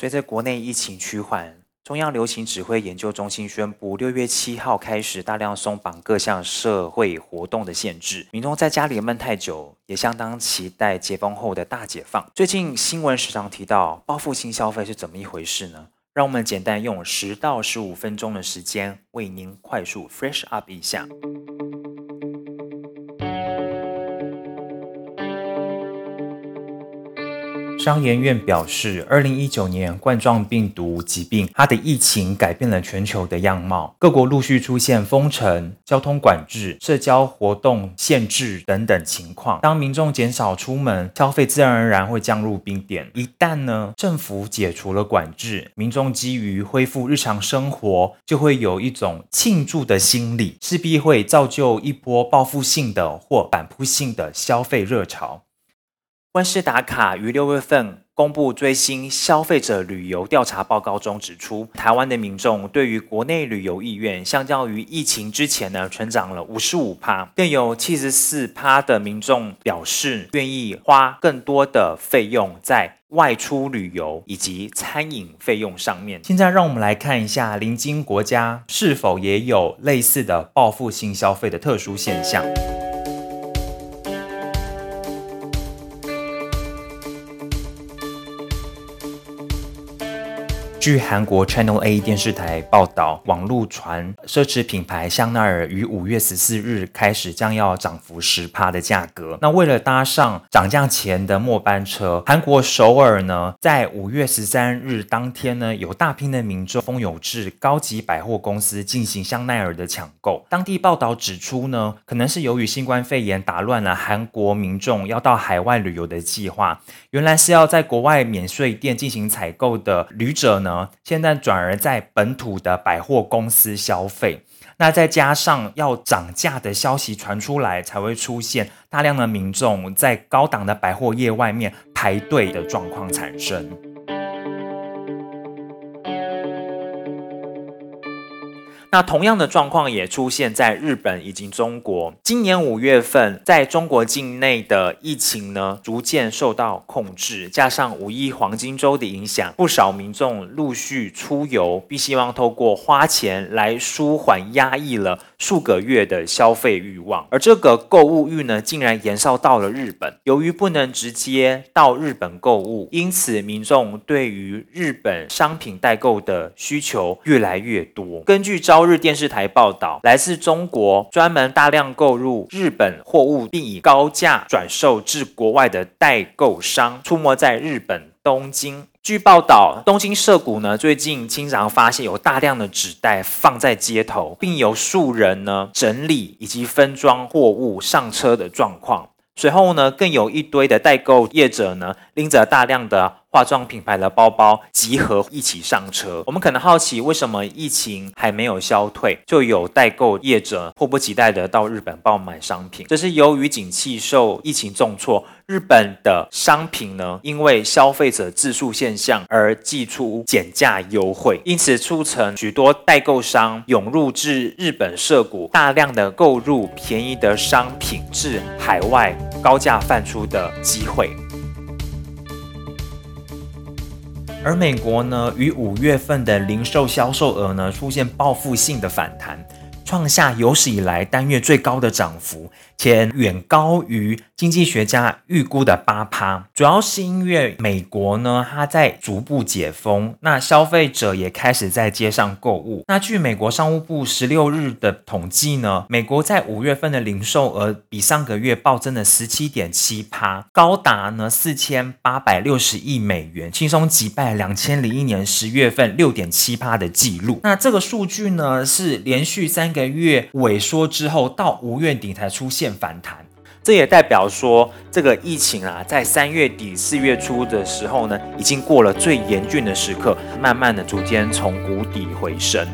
随着国内疫情趋缓，中央流行指挥研究中心宣布，六月七号开始大量松绑各项社会活动的限制。民众在家里闷太久，也相当期待解封后的大解放。最近新闻时常提到报复性消费是怎么一回事呢？让我们简单用十到十五分钟的时间，为您快速 fresh up 一下。商研院表示，二零一九年冠状病毒疾病，它的疫情改变了全球的样貌，各国陆续出现封城、交通管制、社交活动限制等等情况。当民众减少出门，消费自然而然会降入冰点。一旦呢，政府解除了管制，民众基于恢复日常生活，就会有一种庆祝的心理，势必会造就一波报复性的或反扑性的消费热潮。万事达卡于六月份公布最新消费者旅游调查报告中指出，台湾的民众对于国内旅游意愿，相较于疫情之前呢，成长了五十五趴，更有七十四趴的民众表示愿意花更多的费用在外出旅游以及餐饮费用上面。现在让我们来看一下邻近国家是否也有类似的报复性消费的特殊现象。据韩国 Channel A 电视台报道，网络传奢侈品牌香奈儿于五月十四日开始将要涨幅十趴的价格。那为了搭上涨价前的末班车，韩国首尔呢，在五月十三日当天呢，有大批的民众蜂拥至高级百货公司进行香奈儿的抢购。当地报道指出呢，可能是由于新冠肺炎打乱了韩国民众要到海外旅游的计划，原来是要在国外免税店进行采购的旅者呢。现在转而在本土的百货公司消费，那再加上要涨价的消息传出来，才会出现大量的民众在高档的百货业外面排队的状况产生。那同样的状况也出现在日本以及中国。今年五月份，在中国境内的疫情呢，逐渐受到控制，加上五一黄金周的影响，不少民众陆续出游，并希望透过花钱来舒缓压抑了数个月的消费欲望。而这个购物欲呢，竟然延烧到了日本。由于不能直接到日本购物，因此民众对于日本商品代购的需求越来越多。根据招。朝日电视台报道，来自中国专门大量购入日本货物，并以高价转售至国外的代购商，出没在日本东京。据报道，东京涉谷呢最近经常发现有大量的纸袋放在街头，并有数人呢整理以及分装货物上车的状况。随后呢，更有一堆的代购业者呢拎着大量的。化妆品牌的包包集合一起上车。我们可能好奇，为什么疫情还没有消退，就有代购业者迫不及待的到日本爆买商品？这是由于景气受疫情重挫，日本的商品呢，因为消费者自述现象而寄出减价优惠，因此促成许多代购商涌入至日本涉股，大量的购入便宜的商品至海外高价贩出的机会。而美国呢，于五月份的零售销售额呢，出现报复性的反弹，创下有史以来单月最高的涨幅。且远高于经济学家预估的八趴，主要是因为美国呢，它在逐步解封，那消费者也开始在街上购物。那据美国商务部十六日的统计呢，美国在五月份的零售额比上个月暴增了十七点七趴，高达呢四千八百六十亿美元，轻松击败两千零一年十月份六点七趴的记录。那这个数据呢，是连续三个月萎缩之后，到五月底才出现。反弹，这也代表说，这个疫情啊，在三月底四月初的时候呢，已经过了最严峻的时刻，慢慢的逐渐从谷底回升。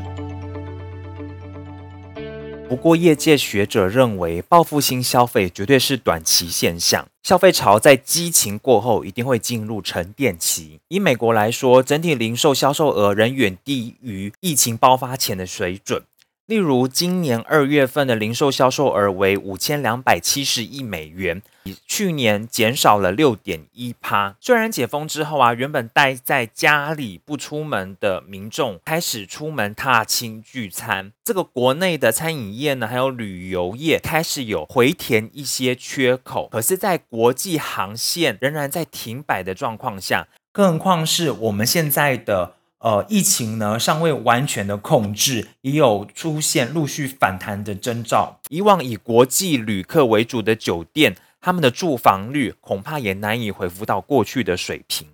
不过，业界学者认为，报复性消费绝对是短期现象，消费潮在激情过后一定会进入沉淀期。以美国来说，整体零售销售额仍远低于疫情爆发前的水准。例如，今年二月份的零售销售额为五千两百七十亿美元，比去年减少了六点一趴。虽然解封之后啊，原本待在家里不出门的民众开始出门踏青聚餐，这个国内的餐饮业呢，还有旅游业开始有回填一些缺口。可是，在国际航线仍然在停摆的状况下，更何况是我们现在的。呃，疫情呢尚未完全的控制，也有出现陆续反弹的征兆。以往以国际旅客为主的酒店，他们的住房率恐怕也难以恢复到过去的水平。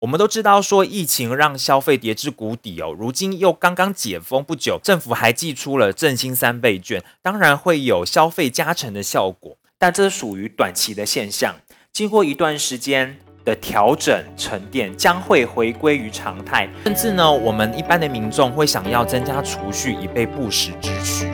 我们都知道说，疫情让消费跌至谷底哦，如今又刚刚解封不久，政府还寄出了振兴三倍券，当然会有消费加成的效果，但这属于短期的现象。经过一段时间。的调整沉淀将会回归于常态，甚至呢，我们一般的民众会想要增加储蓄以备不时之需。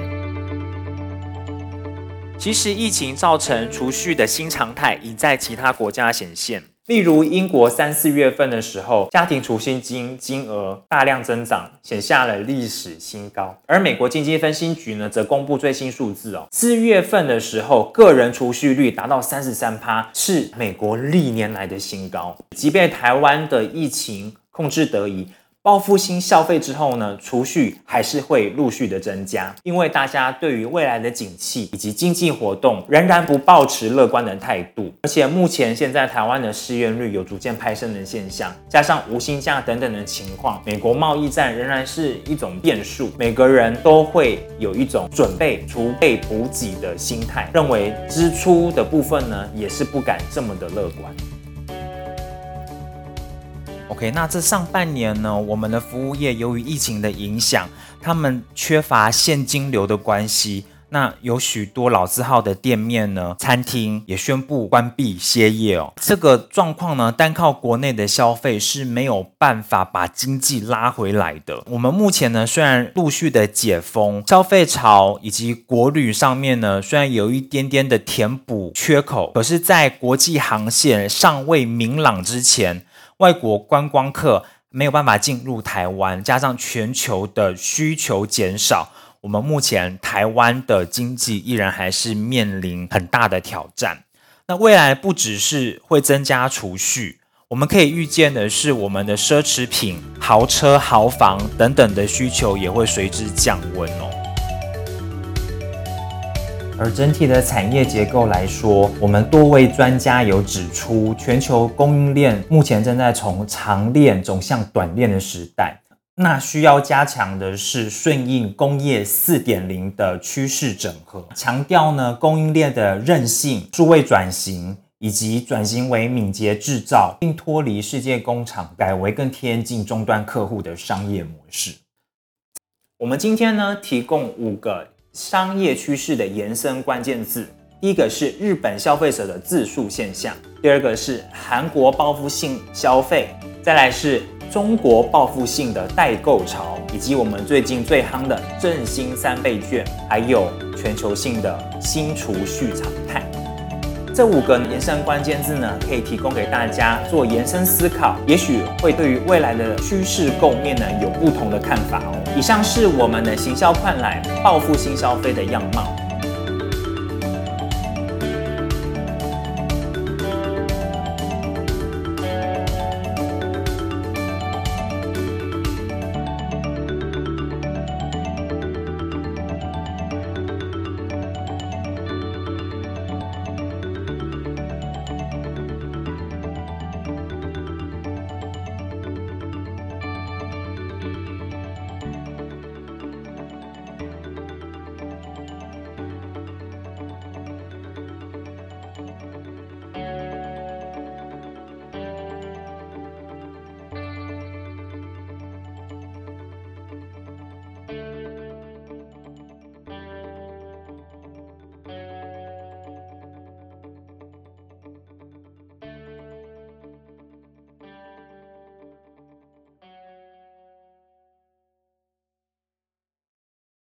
其实，疫情造成储蓄的新常态已在其他国家显现。例如，英国三四月份的时候，家庭储蓄金金额大量增长，写下了历史新高。而美国经济分析局呢，则公布最新数字哦，四月份的时候，个人储蓄率达到三十三趴，是美国历年来的新高。即便台湾的疫情控制得宜。报复性消费之后呢，储蓄还是会陆续的增加，因为大家对于未来的景气以及经济活动仍然不抱持乐观的态度，而且目前现在台湾的失业率有逐渐攀升的现象，加上无薪假等等的情况，美国贸易战仍然是一种变数，每个人都会有一种准备储备补给的心态，认为支出的部分呢也是不敢这么的乐观。OK，那这上半年呢，我们的服务业由于疫情的影响，他们缺乏现金流的关系，那有许多老字号的店面呢，餐厅也宣布关闭歇业哦。这个状况呢，单靠国内的消费是没有办法把经济拉回来的。我们目前呢，虽然陆续的解封，消费潮以及国旅上面呢，虽然有一点点的填补缺口，可是，在国际航线尚未明朗之前。外国观光客没有办法进入台湾，加上全球的需求减少，我们目前台湾的经济依然还是面临很大的挑战。那未来不只是会增加储蓄，我们可以预见的是，我们的奢侈品、豪车、豪房等等的需求也会随之降温哦。而整体的产业结构来说，我们多位专家有指出，全球供应链目前正在从长链走向短链的时代。那需要加强的是顺应工业四点零的趋势整合，强调呢供应链的韧性、数位转型以及转型为敏捷制造，并脱离世界工厂，改为更贴近终端客户的商业模式。我们今天呢提供五个。商业趋势的延伸关键字，第一个是日本消费者的自述现象，第二个是韩国报复性消费，再来是中国报复性的代购潮，以及我们最近最夯的振兴三倍券，还有全球性的新储蓄常态。这五个延伸关键字呢，可以提供给大家做延伸思考，也许会对于未来的趋势构面呢有不同的看法哦。以上是我们的行销快来报复性消费的样貌。